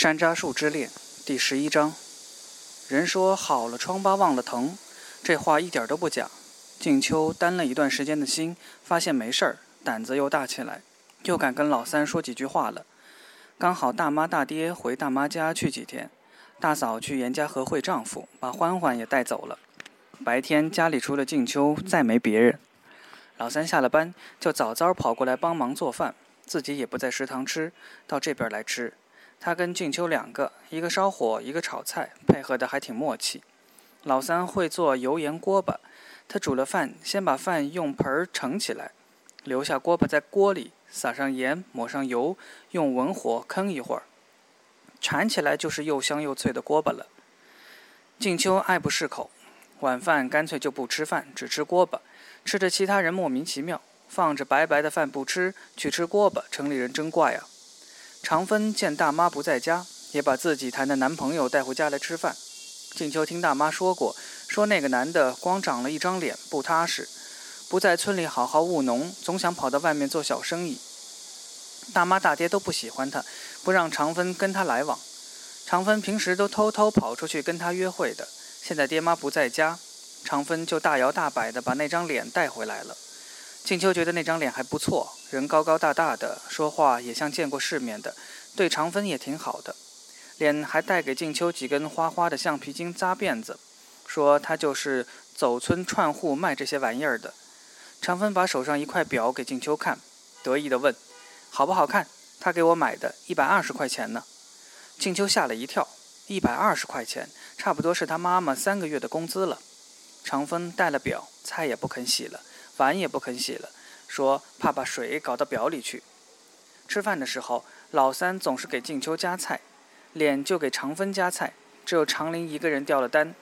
山楂树之恋第十一章。人说好了疮疤忘了疼，这话一点都不假。静秋担了一段时间的心，发现没事儿，胆子又大起来，又敢跟老三说几句话了。刚好大妈大爹回大妈家去几天，大嫂去严家和会丈夫，把欢欢也带走了。白天家里除了静秋，再没别人。老三下了班就早早跑过来帮忙做饭，自己也不在食堂吃，到这边来吃。他跟静秋两个，一个烧火，一个炒菜，配合的还挺默契。老三会做油盐锅巴，他煮了饭，先把饭用盆儿盛起来，留下锅巴在锅里，撒上盐，抹上油，用文火坑一会儿，铲起来就是又香又脆的锅巴了。静秋爱不释口，晚饭干脆就不吃饭，只吃锅巴，吃着其他人莫名其妙，放着白白的饭不吃，去吃锅巴，城里人真怪啊。长芬见大妈不在家，也把自己谈的男朋友带回家来吃饭。静秋听大妈说过，说那个男的光长了一张脸，不踏实，不在村里好好务农，总想跑到外面做小生意。大妈大爹都不喜欢他，不让长芬跟他来往。长芬平时都偷偷跑出去跟他约会的，现在爹妈不在家，长芬就大摇大摆地把那张脸带回来了。静秋觉得那张脸还不错，人高高大大的，说话也像见过世面的，对长芬也挺好的。脸还带给静秋几根花花的橡皮筋扎辫子，说他就是走村串户卖这些玩意儿的。长芬把手上一块表给静秋看，得意地问：“好不好看？”他给我买的，一百二十块钱呢。静秋吓了一跳，一百二十块钱，差不多是他妈妈三个月的工资了。长芬戴了表，菜也不肯洗了。碗也不肯洗了，说怕把水搞到表里去。吃饭的时候，老三总是给静秋夹菜，脸就给长芬夹菜，只有长林一个人掉了单。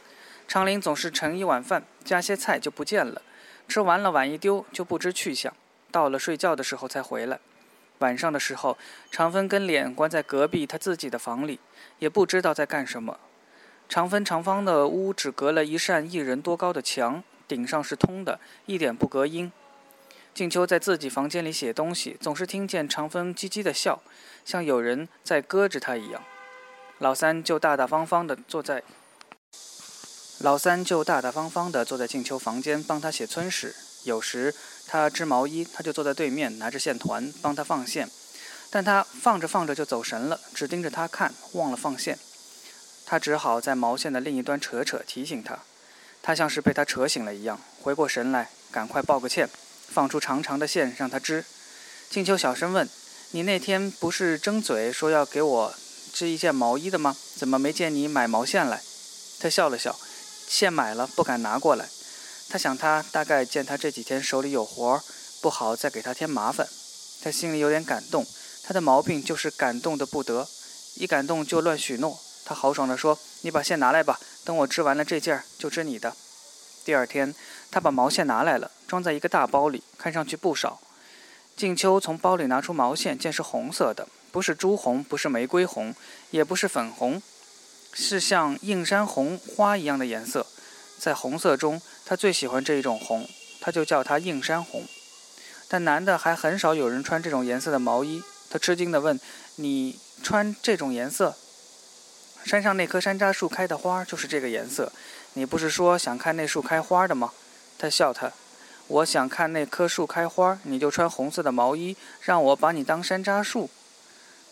长林总是盛一碗饭，夹些菜就不见了，吃完了碗一丢就不知去向，到了睡觉的时候才回来。晚上的时候，长芬跟脸关在隔壁他自己的房里，也不知道在干什么。长芬长方的屋只隔了一扇一人多高的墙。顶上是通的，一点不隔音。静秋在自己房间里写东西，总是听见长风唧唧的笑，像有人在搁着他一样。老三就大大方方的坐在老三就大大方方的坐在静秋房间帮他写村史。有时他织毛衣，他就坐在对面拿着线团帮他放线，但他放着放着就走神了，只盯着他看，忘了放线。他只好在毛线的另一端扯扯，提醒他。他像是被他扯醒了一样，回过神来，赶快抱个歉，放出长长的线让他织。静秋小声问：“你那天不是争嘴说要给我织一件毛衣的吗？怎么没见你买毛线来？”他笑了笑：“线买了，不敢拿过来。”他想，他大概见他这几天手里有活儿，不好再给他添麻烦。他心里有点感动。他的毛病就是感动的不得，一感动就乱许诺。他豪爽地说：“你把线拿来吧。”等我织完了这件儿，就织你的。第二天，他把毛线拿来了，装在一个大包里，看上去不少。静秋从包里拿出毛线，见是红色的，不是朱红，不是玫瑰红，也不是粉红，是像映山红花一样的颜色。在红色中，他最喜欢这一种红，他就叫它映山红。但男的还很少有人穿这种颜色的毛衣。他吃惊地问：“你穿这种颜色？”山上那棵山楂树开的花就是这个颜色，你不是说想看那树开花的吗？他笑他，我想看那棵树开花，你就穿红色的毛衣，让我把你当山楂树。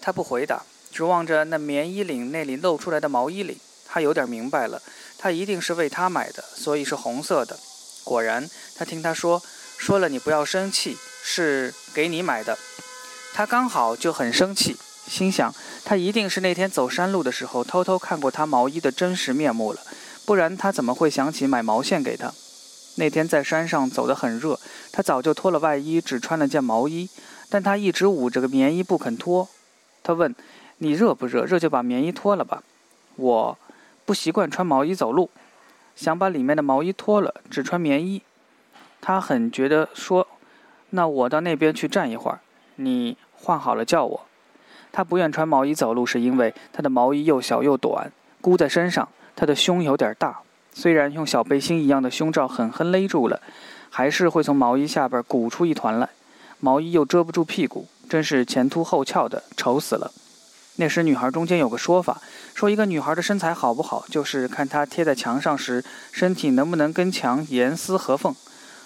他不回答，只望着那棉衣领那里露出来的毛衣领。他有点明白了，他一定是为他买的，所以是红色的。果然，他听他说，说了你不要生气，是给你买的。他刚好就很生气。心想，他一定是那天走山路的时候偷偷看过他毛衣的真实面目了，不然他怎么会想起买毛线给他？那天在山上走得很热，他早就脱了外衣，只穿了件毛衣，但他一直捂着个棉衣不肯脱。他问：“你热不热？热就把棉衣脱了吧。”我不习惯穿毛衣走路，想把里面的毛衣脱了，只穿棉衣。他很觉得说：“那我到那边去站一会儿，你换好了叫我。”他不愿穿毛衣走路，是因为他的毛衣又小又短，箍在身上。他的胸有点大，虽然用小背心一样的胸罩狠狠勒住了，还是会从毛衣下边鼓出一团来。毛衣又遮不住屁股，真是前凸后翘的，丑死了。那时女孩中间有个说法，说一个女孩的身材好不好，就是看她贴在墙上时，身体能不能跟墙严丝合缝。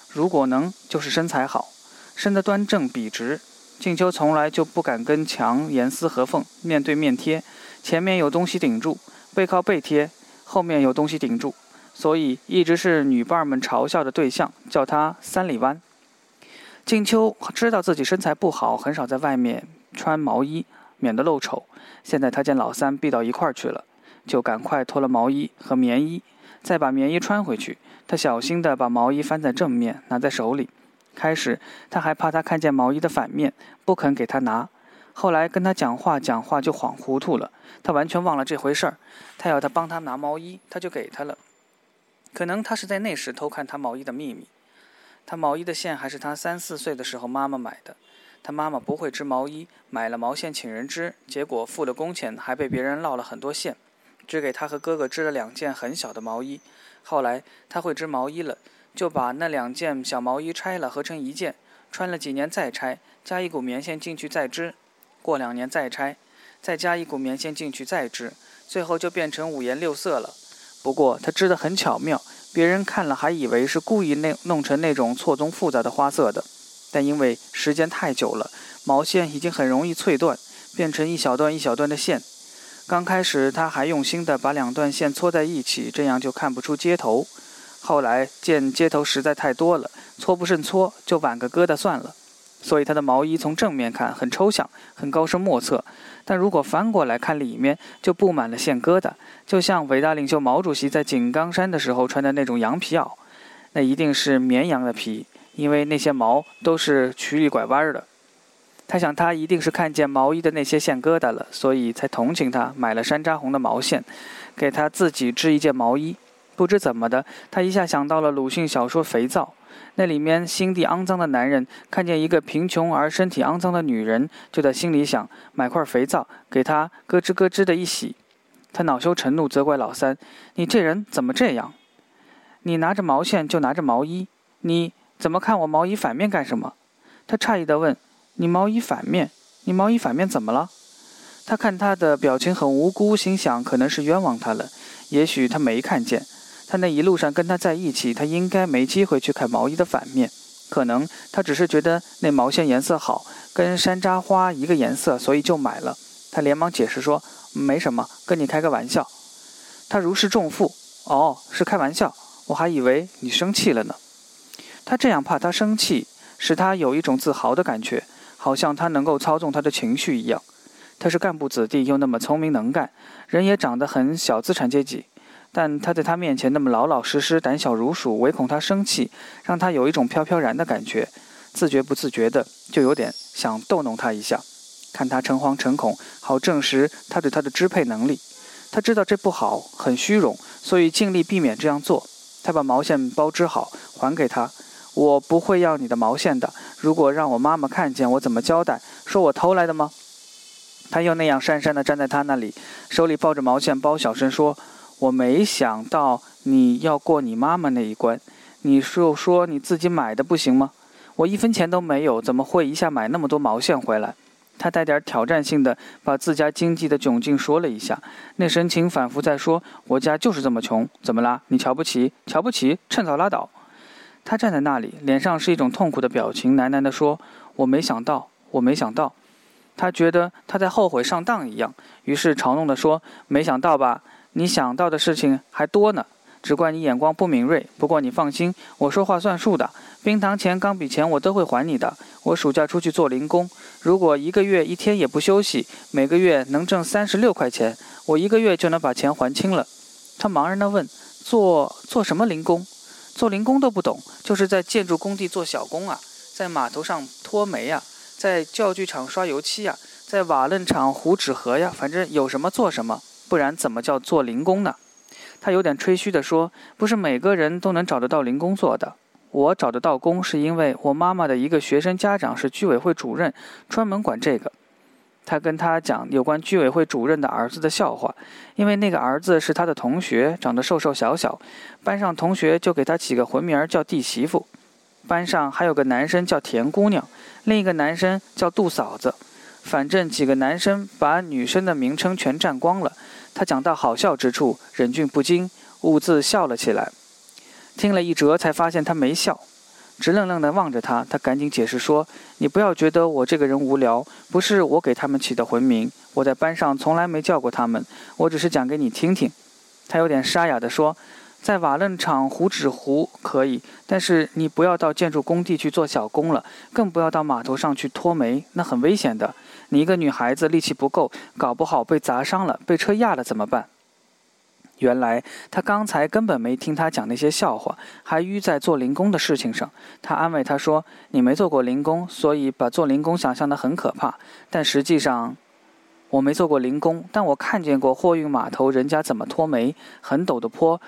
如果能，就是身材好，身得端正笔直。静秋从来就不敢跟墙严丝合缝，面对面贴，前面有东西顶住，背靠背贴，后面有东西顶住，所以一直是女伴们嘲笑的对象，叫她三里湾。静秋知道自己身材不好，很少在外面穿毛衣，免得露丑。现在他见老三避到一块儿去了，就赶快脱了毛衣和棉衣，再把棉衣穿回去。他小心地把毛衣翻在正面，拿在手里。开始他还怕他看见毛衣的反面，不肯给他拿。后来跟他讲话讲话就恍糊涂了，他完全忘了这回事儿。他要他帮他拿毛衣，他就给他了。可能他是在那时偷看他毛衣的秘密。他毛衣的线还是他三四岁的时候妈妈买的。他妈妈不会织毛衣，买了毛线请人织，结果付了工钱，还被别人落了很多线，只给他和哥哥织了两件很小的毛衣。后来他会织毛衣了，就把那两件小毛衣拆了，合成一件，穿了几年再拆，加一股棉线进去再织，过两年再拆，再加一股棉线进去再织，最后就变成五颜六色了。不过他织得很巧妙。别人看了还以为是故意弄弄成那种错综复杂的花色的，但因为时间太久了，毛线已经很容易脆断，变成一小段一小段的线。刚开始他还用心地把两段线搓在一起，这样就看不出接头。后来见接头实在太多了，搓不胜搓，就挽个疙瘩算了。所以他的毛衣从正面看很抽象，很高深莫测。但如果翻过来看里面，就布满了线疙瘩，就像伟大领袖毛主席在井冈山的时候穿的那种羊皮袄，那一定是绵羊的皮，因为那些毛都是曲里拐弯的。他想，他一定是看见毛衣的那些线疙瘩了，所以才同情他，买了山楂红的毛线，给他自己织一件毛衣。不知怎么的，他一下想到了鲁迅小说《肥皂》。那里面心地肮脏的男人看见一个贫穷而身体肮脏的女人，就在心里想买块肥皂给她咯吱咯吱的一洗。他恼羞成怒，责怪老三：“你这人怎么这样？你拿着毛线就拿着毛衣，你怎么看我毛衣反面干什么？”他诧异地问：“你毛衣反面？你毛衣反面怎么了？”他看他的表情很无辜，心想可能是冤枉他了，也许他没看见。他那一路上跟他在一起，他应该没机会去看毛衣的反面。可能他只是觉得那毛线颜色好，跟山楂花一个颜色，所以就买了。他连忙解释说：“没什么，跟你开个玩笑。”他如释重负：“哦，是开玩笑，我还以为你生气了呢。”他这样怕他生气，使他有一种自豪的感觉，好像他能够操纵他的情绪一样。他是干部子弟，又那么聪明能干，人也长得很小资产阶级。但他在他面前那么老老实实、胆小如鼠，唯恐他生气，让他有一种飘飘然的感觉，自觉不自觉的就有点想逗弄他一下，看他诚惶诚恐，好证实他对他的支配能力。他知道这不好，很虚荣，所以尽力避免这样做。他把毛线包织好，还给他。我不会要你的毛线的。如果让我妈妈看见，我怎么交代？说我偷来的吗？他又那样讪讪地站在他那里，手里抱着毛线包，小声说。我没想到你要过你妈妈那一关，你就说你自己买的不行吗？我一分钱都没有，怎么会一下买那么多毛线回来？他带点挑战性的把自家经济的窘境说了一下，那神情反复在说：“我家就是这么穷，怎么啦？你瞧不起？瞧不起？趁早拉倒。”他站在那里，脸上是一种痛苦的表情，喃喃地说：“我没想到，我没想到。”他觉得他在后悔上当一样，于是嘲弄地说：“没想到吧？”你想到的事情还多呢，只怪你眼光不敏锐。不过你放心，我说话算数的。冰糖钱、钢笔钱我都会还你的。我暑假出去做零工，如果一个月一天也不休息，每个月能挣三十六块钱，我一个月就能把钱还清了。他茫然地问：“做做什么零工？做零工都不懂，就是在建筑工地做小工啊，在码头上拖煤呀，在教具厂刷油漆呀，在瓦楞厂糊纸盒呀，反正有什么做什么。”不然怎么叫做零工呢？他有点吹嘘地说：“不是每个人都能找得到零工做的。我找得到工，是因为我妈妈的一个学生家长是居委会主任，专门管这个。”他跟他讲有关居委会主任的儿子的笑话，因为那个儿子是他的同学，长得瘦瘦小小，班上同学就给他起个混名叫弟媳妇。班上还有个男生叫田姑娘，另一个男生叫杜嫂子。反正几个男生把女生的名称全占光了。他讲到好笑之处，忍俊不禁，兀自笑了起来。听了一折，才发现他没笑，直愣愣地望着他。他赶紧解释说：“你不要觉得我这个人无聊，不是我给他们起的魂名，我在班上从来没叫过他们，我只是讲给你听听。”他有点沙哑地说。在瓦楞厂糊纸糊可以，但是你不要到建筑工地去做小工了，更不要到码头上去拖煤，那很危险的。你一个女孩子力气不够，搞不好被砸伤了，被车压了怎么办？原来他刚才根本没听他讲那些笑话，还淤在做零工的事情上。他安慰他说：“你没做过零工，所以把做零工想象得很可怕。但实际上，我没做过零工，但我看见过货运码头人家怎么拖煤，很陡的坡。”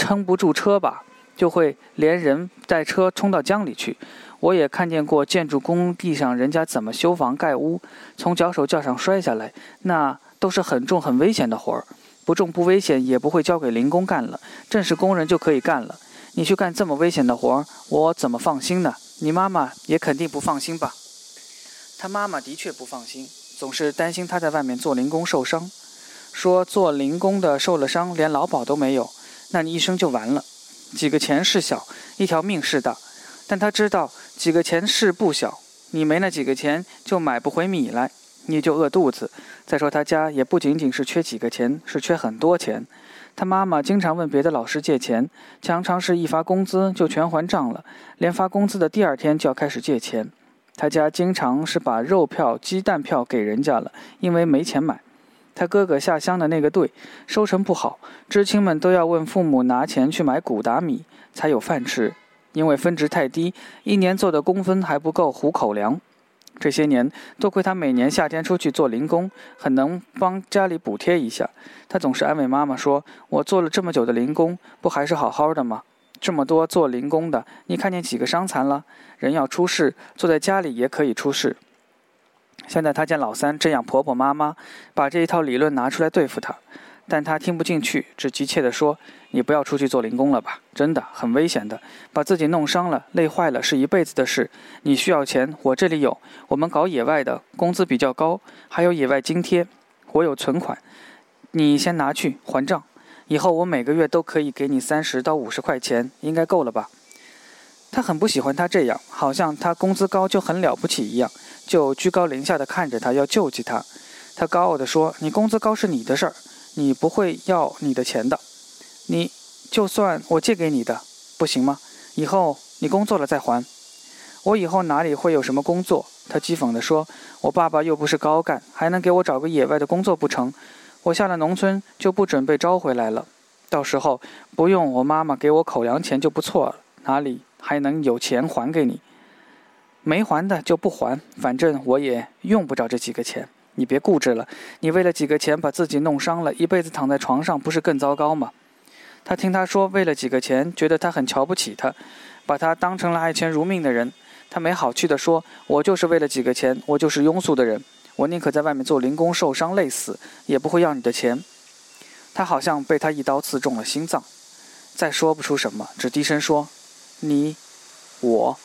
撑不住车吧，就会连人带车冲到江里去。我也看见过建筑工地上人家怎么修房盖屋，从脚手架上摔下来，那都是很重很危险的活儿。不重不危险，也不会交给零工干了，正式工人就可以干了。你去干这么危险的活儿，我怎么放心呢？你妈妈也肯定不放心吧？他妈妈的确不放心，总是担心他在外面做零工受伤，说做零工的受了伤，连劳保都没有。那你一生就完了，几个钱是小，一条命是大。但他知道几个钱是不小，你没那几个钱就买不回米来，你就饿肚子。再说他家也不仅仅是缺几个钱，是缺很多钱。他妈妈经常问别的老师借钱，常常是一发工资就全还账了，连发工资的第二天就要开始借钱。他家经常是把肉票、鸡蛋票给人家了，因为没钱买。他哥哥下乡的那个队收成不好，知青们都要问父母拿钱去买谷打米才有饭吃，因为分值太低，一年做的工分还不够糊口粮。这些年多亏他每年夏天出去做零工，很能帮家里补贴一下。他总是安慰妈妈说：“我做了这么久的零工，不还是好好的吗？这么多做零工的，你看见几个伤残了？人要出事，坐在家里也可以出事。”现在他见老三这样婆婆妈妈，把这一套理论拿出来对付他，但他听不进去，只急切地说：“你不要出去做零工了吧，真的很危险的，把自己弄伤了、累坏了是一辈子的事。你需要钱，我这里有，我们搞野外的，工资比较高，还有野外津贴，我有存款，你先拿去还账，以后我每个月都可以给你三十到五十块钱，应该够了吧？”他很不喜欢他这样，好像他工资高就很了不起一样。就居高临下的看着他，要救济他。他高傲地说：“你工资高是你的事儿，你不会要你的钱的。你就算我借给你的，不行吗？以后你工作了再还。我以后哪里会有什么工作？”他讥讽地说：“我爸爸又不是高干，还能给我找个野外的工作不成？我下了农村就不准备招回来了。到时候不用我妈妈给我口粮钱就不错了，哪里还能有钱还给你？”没还的就不还，反正我也用不着这几个钱。你别固执了，你为了几个钱把自己弄伤了，一辈子躺在床上，不是更糟糕吗？他听他说为了几个钱，觉得他很瞧不起他，把他当成了爱钱如命的人。他没好气地说：“我就是为了几个钱，我就是庸俗的人，我宁可在外面做零工受伤累死，也不会要你的钱。”他好像被他一刀刺中了心脏，再说不出什么，只低声说：“你，我。”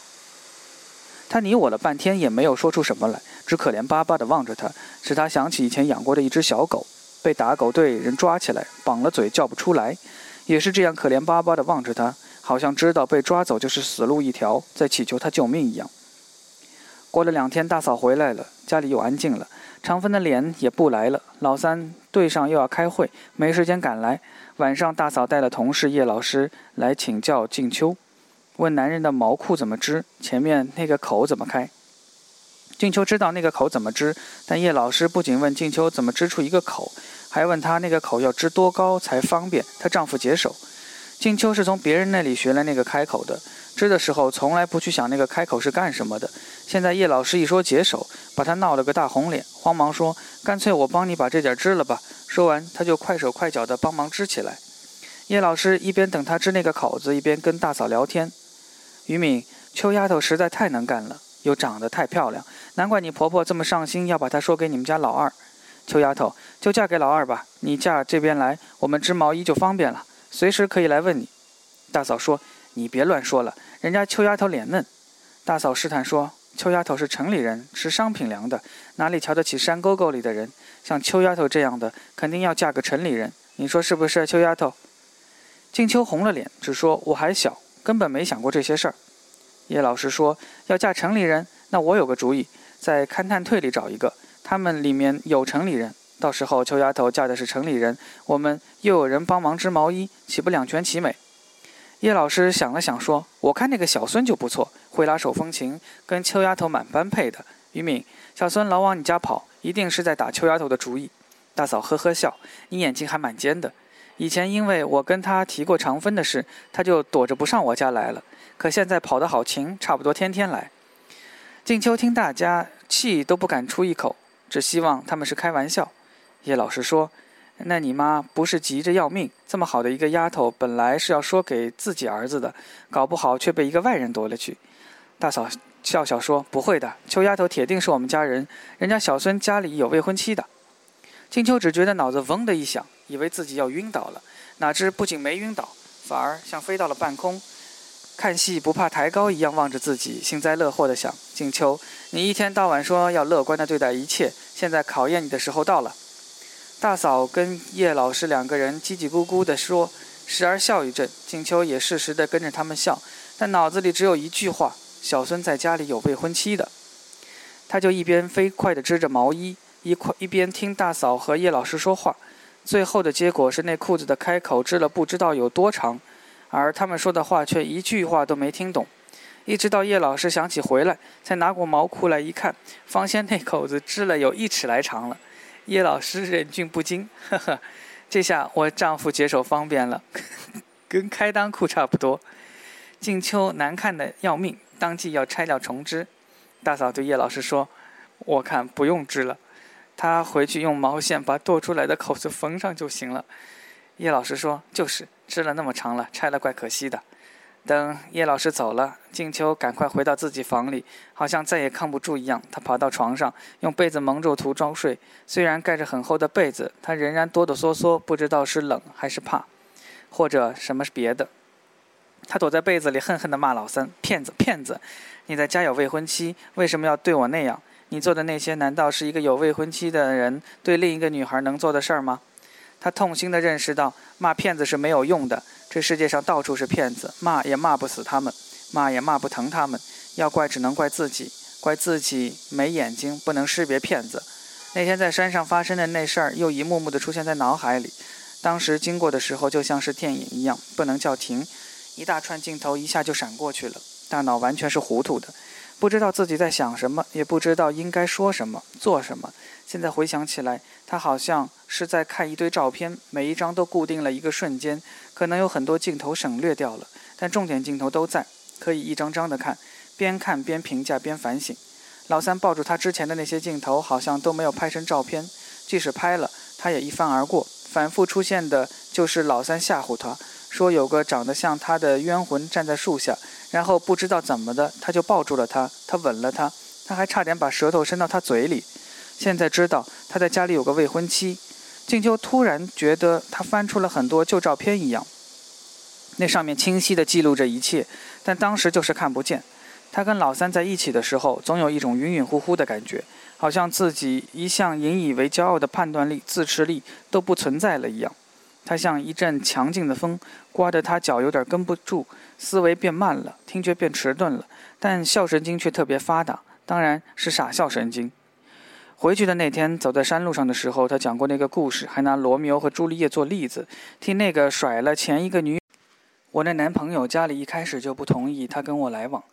他你我了半天也没有说出什么来，只可怜巴巴地望着他，使他想起以前养过的一只小狗，被打狗队人抓起来，绑了嘴叫不出来，也是这样可怜巴巴地望着他，好像知道被抓走就是死路一条，在祈求他救命一样。过了两天，大嫂回来了，家里又安静了，长芬的脸也不来了，老三队上又要开会，没时间赶来。晚上，大嫂带了同事叶老师来请教静秋。问男人的毛裤怎么织，前面那个口怎么开？静秋知道那个口怎么织，但叶老师不仅问静秋怎么织出一个口，还问她那个口要织多高才方便她丈夫解手。静秋是从别人那里学来那个开口的，织的时候从来不去想那个开口是干什么的。现在叶老师一说解手，把她闹了个大红脸，慌忙说：“干脆我帮你把这件织了吧。”说完，她就快手快脚地帮忙织起来。叶老师一边等她织那个口子，一边跟大嫂聊天。于敏，秋丫头实在太能干了，又长得太漂亮，难怪你婆婆这么上心，要把她说给你们家老二。秋丫头就嫁给老二吧，你嫁这边来，我们织毛衣就方便了，随时可以来问你。大嫂说：“你别乱说了，人家秋丫头脸嫩。”大嫂试探说：“秋丫头是城里人，吃商品粮的，哪里瞧得起山沟沟里的人？像秋丫头这样的，肯定要嫁个城里人。你说是不是，秋丫头？”静秋红了脸，只说：“我还小，根本没想过这些事儿。”叶老师说：“要嫁城里人，那我有个主意，在勘探队里找一个，他们里面有城里人。到时候秋丫头嫁的是城里人，我们又有人帮忙织毛衣，岂不两全其美？”叶老师想了想，说：“我看那个小孙就不错，会拉手风琴，跟秋丫头蛮般配的。于敏，小孙老往你家跑，一定是在打秋丫头的主意。”大嫂呵呵笑：“你眼睛还蛮尖的。”以前因为我跟他提过长分的事，他就躲着不上我家来了。可现在跑得好勤，差不多天天来。静秋听大家气都不敢出一口，只希望他们是开玩笑。叶老师说：“那你妈不是急着要命？这么好的一个丫头，本来是要说给自己儿子的，搞不好却被一个外人夺了去。”大嫂笑笑说：“不会的，秋丫头铁定是我们家人，人家小孙家里有未婚妻的。”静秋只觉得脑子嗡的一响。以为自己要晕倒了，哪知不仅没晕倒，反而像飞到了半空。看戏不怕抬高一样望着自己，幸灾乐祸地想：静秋，你一天到晚说要乐观地对待一切，现在考验你的时候到了。大嫂跟叶老师两个人叽叽咕咕地说，时而笑一阵。静秋也适时地跟着他们笑，但脑子里只有一句话：小孙在家里有未婚妻的。他就一边飞快地织着毛衣，一块一边听大嫂和叶老师说话。最后的结果是，那裤子的开口织了不知道有多长，而他们说的话却一句话都没听懂。一直到叶老师想起回来，才拿过毛裤来一看，方先那口子织了有一尺来长了。叶老师忍俊不禁，呵呵，这下我丈夫解手方便了，跟开裆裤差不多。静秋难看的要命，当即要拆掉重织。大嫂对叶老师说：“我看不用织了。”他回去用毛线把剁出来的口子缝上就行了。叶老师说：“就是织了那么长了，拆了怪可惜的。”等叶老师走了，静秋赶快回到自己房里，好像再也扛不住一样。他跑到床上，用被子蒙住头装睡。虽然盖着很厚的被子，他仍然哆哆嗦嗦，不知道是冷还是怕，或者什么是别的。他躲在被子里，恨恨地骂老三：“骗子，骗子！你在家有未婚妻，为什么要对我那样？”你做的那些，难道是一个有未婚妻的人对另一个女孩能做的事儿吗？他痛心地认识到，骂骗子是没有用的。这世界上到处是骗子，骂也骂不死他们，骂也骂不疼他们。要怪，只能怪自己，怪自己没眼睛，不能识别骗子。那天在山上发生的那事儿，又一幕幕地出现在脑海里。当时经过的时候，就像是电影一样，不能叫停。一大串镜头一下就闪过去了，大脑完全是糊涂的。不知道自己在想什么，也不知道应该说什么、做什么。现在回想起来，他好像是在看一堆照片，每一张都固定了一个瞬间，可能有很多镜头省略掉了，但重点镜头都在，可以一张张的看，边看边评价边反省。老三抱住他之前的那些镜头，好像都没有拍成照片，即使拍了，他也一翻而过。反复出现的就是老三吓唬他。说有个长得像他的冤魂站在树下，然后不知道怎么的，他就抱住了他，他吻了他，他还差点把舌头伸到他嘴里。现在知道他在家里有个未婚妻，静秋突然觉得他翻出了很多旧照片一样，那上面清晰地记录着一切，但当时就是看不见。他跟老三在一起的时候，总有一种晕晕乎乎的感觉，好像自己一向引以为骄傲的判断力、自持力都不存在了一样。他像一阵强劲的风，刮得他脚有点跟不住，思维变慢了，听觉变迟钝了，但笑神经却特别发达，当然是傻笑神经。回去的那天，走在山路上的时候，他讲过那个故事，还拿罗密欧和朱丽叶做例子，替那个甩了前一个女。我那男朋友家里一开始就不同意他跟我来往，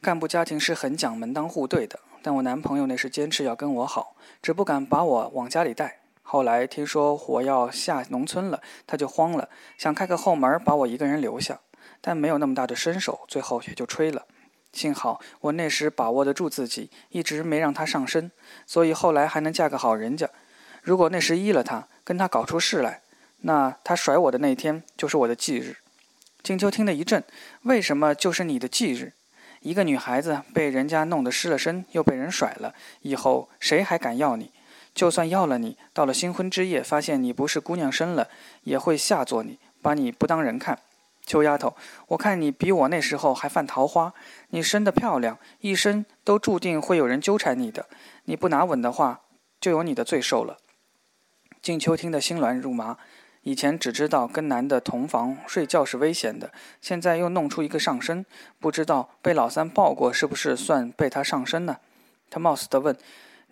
干部家庭是很讲门当户对的，但我男朋友那是坚持要跟我好，只不敢把我往家里带。后来听说我要下农村了，他就慌了，想开个后门把我一个人留下，但没有那么大的身手，最后也就吹了。幸好我那时把握得住自己，一直没让他上身，所以后来还能嫁个好人家。如果那时依了他，跟他搞出事来，那他甩我的那天就是我的忌日。静秋听得一震，为什么就是你的忌日？一个女孩子被人家弄得失了身，又被人甩了，以后谁还敢要你？就算要了你，到了新婚之夜，发现你不是姑娘生了，也会下作你，把你不当人看。秋丫头，我看你比我那时候还犯桃花。你生得漂亮，一生都注定会有人纠缠你的。你不拿稳的话，就有你的罪受了。静秋听得心乱如麻。以前只知道跟男的同房睡觉是危险的，现在又弄出一个上身，不知道被老三抱过是不是算被他上身呢？他冒死地问：“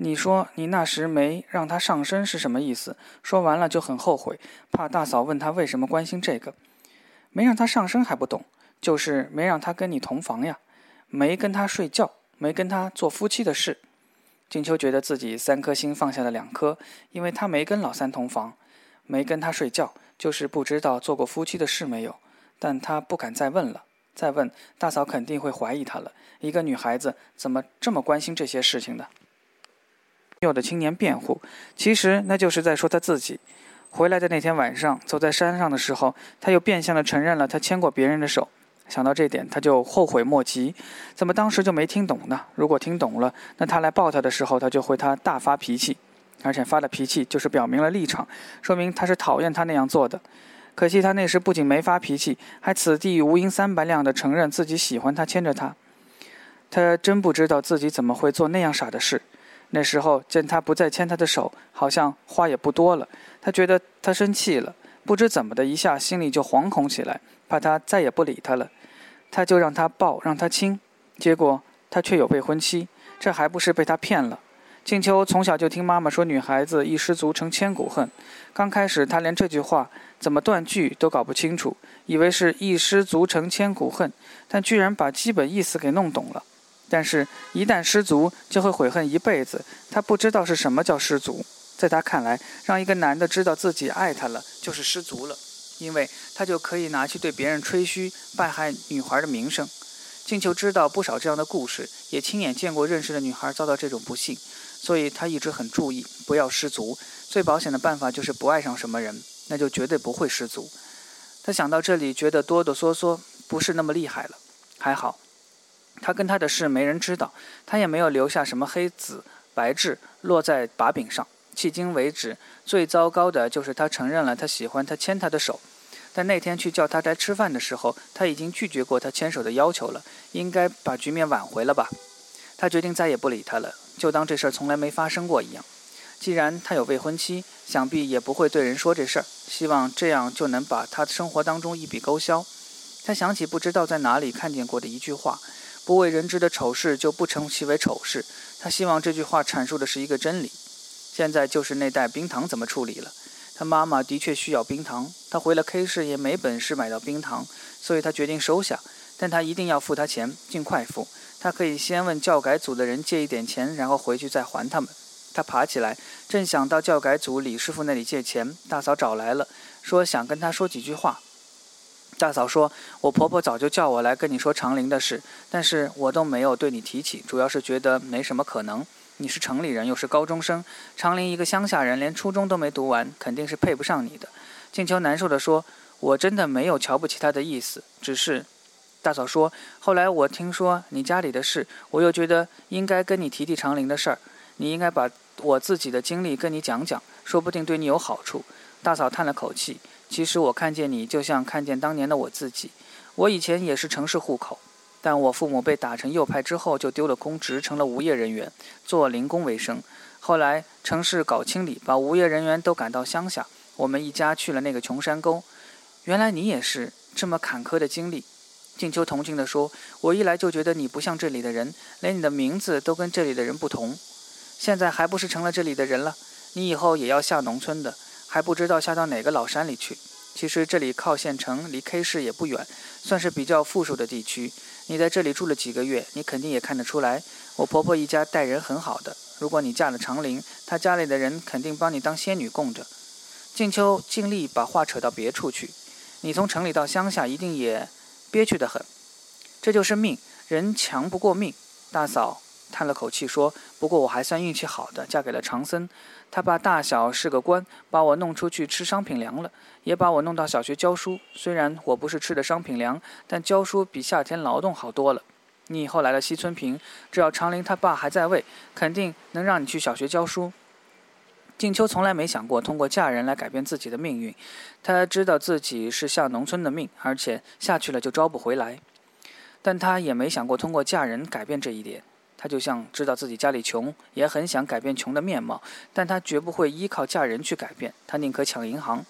你说你那时没让他上身是什么意思？”说完了就很后悔，怕大嫂问他为什么关心这个。没让他上身还不懂，就是没让他跟你同房呀，没跟他睡觉，没跟他做夫妻的事。静秋觉得自己三颗心放下了两颗，因为他没跟老三同房。没跟他睡觉，就是不知道做过夫妻的事没有。但他不敢再问了，再问大嫂肯定会怀疑他了。一个女孩子怎么这么关心这些事情呢？有的青年辩护，其实那就是在说他自己。回来的那天晚上，走在山上的时候，他又变相的承认了他牵过别人的手。想到这点，他就后悔莫及。怎么当时就没听懂呢？如果听懂了，那他来抱他的时候，他就会他大发脾气。而且发了脾气，就是表明了立场，说明他是讨厌他那样做的。可惜他那时不仅没发脾气，还此地无银三百两的承认自己喜欢他，牵着他。他真不知道自己怎么会做那样傻的事。那时候见他不再牵他的手，好像话也不多了。他觉得他生气了，不知怎么的一下心里就惶恐起来，怕他再也不理他了。他就让他抱，让他亲，结果他却有未婚妻，这还不是被他骗了？静秋从小就听妈妈说，女孩子一失足成千古恨。刚开始，她连这句话怎么断句都搞不清楚，以为是一失足成千古恨，但居然把基本意思给弄懂了。但是，一旦失足，就会悔恨一辈子。她不知道是什么叫失足，在她看来，让一个男的知道自己爱他了，就是失足了，因为他就可以拿去对别人吹嘘，败害女孩的名声。静秋知道不少这样的故事，也亲眼见过认识的女孩遭到这种不幸。所以他一直很注意，不要失足。最保险的办法就是不爱上什么人，那就绝对不会失足。他想到这里，觉得哆哆嗦嗦不是那么厉害了。还好，他跟他的事没人知道，他也没有留下什么黑子白痣落在把柄上。迄今为止，最糟糕的就是他承认了他喜欢他牵他的手，但那天去叫他来吃饭的时候，他已经拒绝过他牵手的要求了。应该把局面挽回了吧？他决定再也不理他了。就当这事儿从来没发生过一样。既然他有未婚妻，想必也不会对人说这事儿。希望这样就能把他生活当中一笔勾销。他想起不知道在哪里看见过的一句话：“不为人知的丑事，就不称其为丑事。”他希望这句话阐述的是一个真理。现在就是那袋冰糖怎么处理了？他妈妈的确需要冰糖，他回了 K 市也没本事买到冰糖，所以他决定收下。但他一定要付他钱，尽快付。他可以先问教改组的人借一点钱，然后回去再还他们。他爬起来，正想到教改组李师傅那里借钱，大嫂找来了，说想跟他说几句话。大嫂说：“我婆婆早就叫我来跟你说长林的事，但是我都没有对你提起，主要是觉得没什么可能。你是城里人，又是高中生，长林一个乡下人，连初中都没读完，肯定是配不上你的。”静秋难受地说：“我真的没有瞧不起他的意思，只是……”大嫂说：“后来我听说你家里的事，我又觉得应该跟你提提长林的事儿。你应该把我自己的经历跟你讲讲，说不定对你有好处。”大嫂叹了口气：“其实我看见你，就像看见当年的我自己。我以前也是城市户口，但我父母被打成右派之后，就丢了公职，成了无业人员，做零工为生。后来城市搞清理，把无业人员都赶到乡下，我们一家去了那个穷山沟。原来你也是这么坎坷的经历。”静秋同情地说：“我一来就觉得你不像这里的人，连你的名字都跟这里的人不同。现在还不是成了这里的人了？你以后也要下农村的，还不知道下到哪个老山里去。其实这里靠县城，离 K 市也不远，算是比较富庶的地区。你在这里住了几个月，你肯定也看得出来，我婆婆一家待人很好的。如果你嫁了长林，她家里的人肯定帮你当仙女供着。”静秋尽力把话扯到别处去：“你从城里到乡下，一定也……”憋屈得很，这就是命，人强不过命。大嫂叹了口气说：“不过我还算运气好的，嫁给了长森。他爸大小是个官，把我弄出去吃商品粮了，也把我弄到小学教书。虽然我不是吃的商品粮，但教书比夏天劳动好多了。你以后来了西村坪，只要长林他爸还在位，肯定能让你去小学教书。”静秋从来没想过通过嫁人来改变自己的命运。她知道自己是下农村的命，而且下去了就招不回来。但她也没想过通过嫁人改变这一点。他就像知道自己家里穷，也很想改变穷的面貌，但他绝不会依靠嫁人去改变。他宁可抢银行。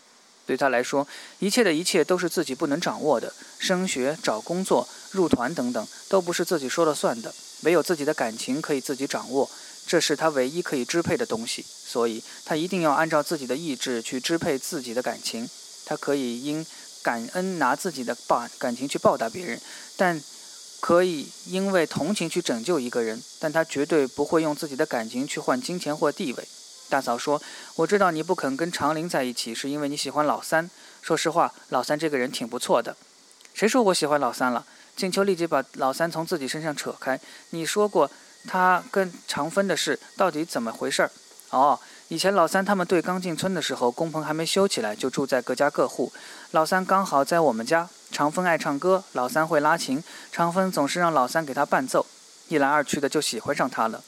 对他来说，一切的一切都是自己不能掌握的。升学、找工作、入团等等，都不是自己说了算的。唯有自己的感情可以自己掌握，这是他唯一可以支配的东西。所以，他一定要按照自己的意志去支配自己的感情。他可以因感恩拿自己的报感情去报答别人，但可以因为同情去拯救一个人。但他绝对不会用自己的感情去换金钱或地位。大嫂说：“我知道你不肯跟长林在一起，是因为你喜欢老三。说实话，老三这个人挺不错的。谁说我喜欢老三了？”静秋立即把老三从自己身上扯开。你说过他跟长芬的事，到底怎么回事？哦，以前老三他们队刚进村的时候，工棚还没修起来，就住在各家各户。老三刚好在我们家。长风爱唱歌，老三会拉琴，长风总是让老三给他伴奏。一来二去的就喜欢上他了。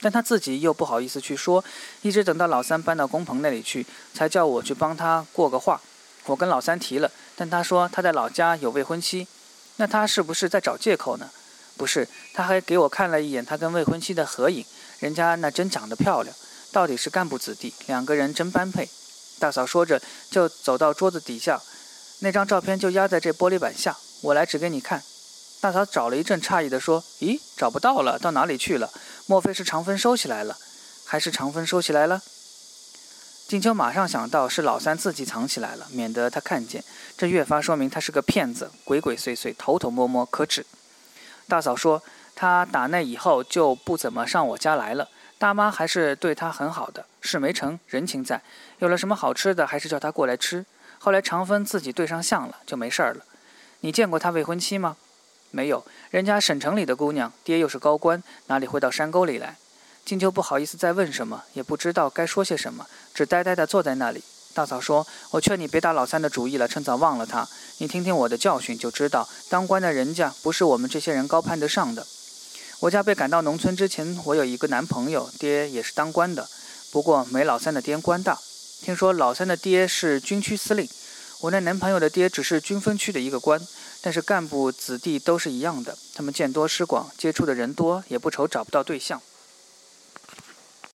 但他自己又不好意思去说，一直等到老三搬到工棚那里去，才叫我去帮他过个话。我跟老三提了，但他说他在老家有未婚妻。那他是不是在找借口呢？不是，他还给我看了一眼他跟未婚妻的合影，人家那真长得漂亮，到底是干部子弟，两个人真般配。大嫂说着就走到桌子底下，那张照片就压在这玻璃板下，我来指给你看。大嫂找了一阵，诧异地说：“咦，找不到了，到哪里去了？莫非是长芬收起来了？还是长芬收起来了？”静秋马上想到是老三自己藏起来了，免得他看见。这越发说明他是个骗子，鬼鬼祟祟，偷偷摸摸，可耻。大嫂说，他打那以后就不怎么上我家来了。大妈还是对他很好的，事没成，人情在。有了什么好吃的，还是叫他过来吃。后来长芬自己对上相了，就没事儿了。你见过他未婚妻吗？没有，人家省城里的姑娘，爹又是高官，哪里会到山沟里来？静秋不好意思再问什么，也不知道该说些什么，只呆呆地坐在那里。大嫂说：“我劝你别打老三的主意了，趁早忘了他。你听听我的教训，就知道当官的人家不是我们这些人高攀得上的。我家被赶到农村之前，我有一个男朋友，爹也是当官的，不过没老三的爹官大。听说老三的爹是军区司令，我那男朋友的爹只是军分区的一个官，但是干部子弟都是一样的，他们见多识广，接触的人多，也不愁找不到对象。”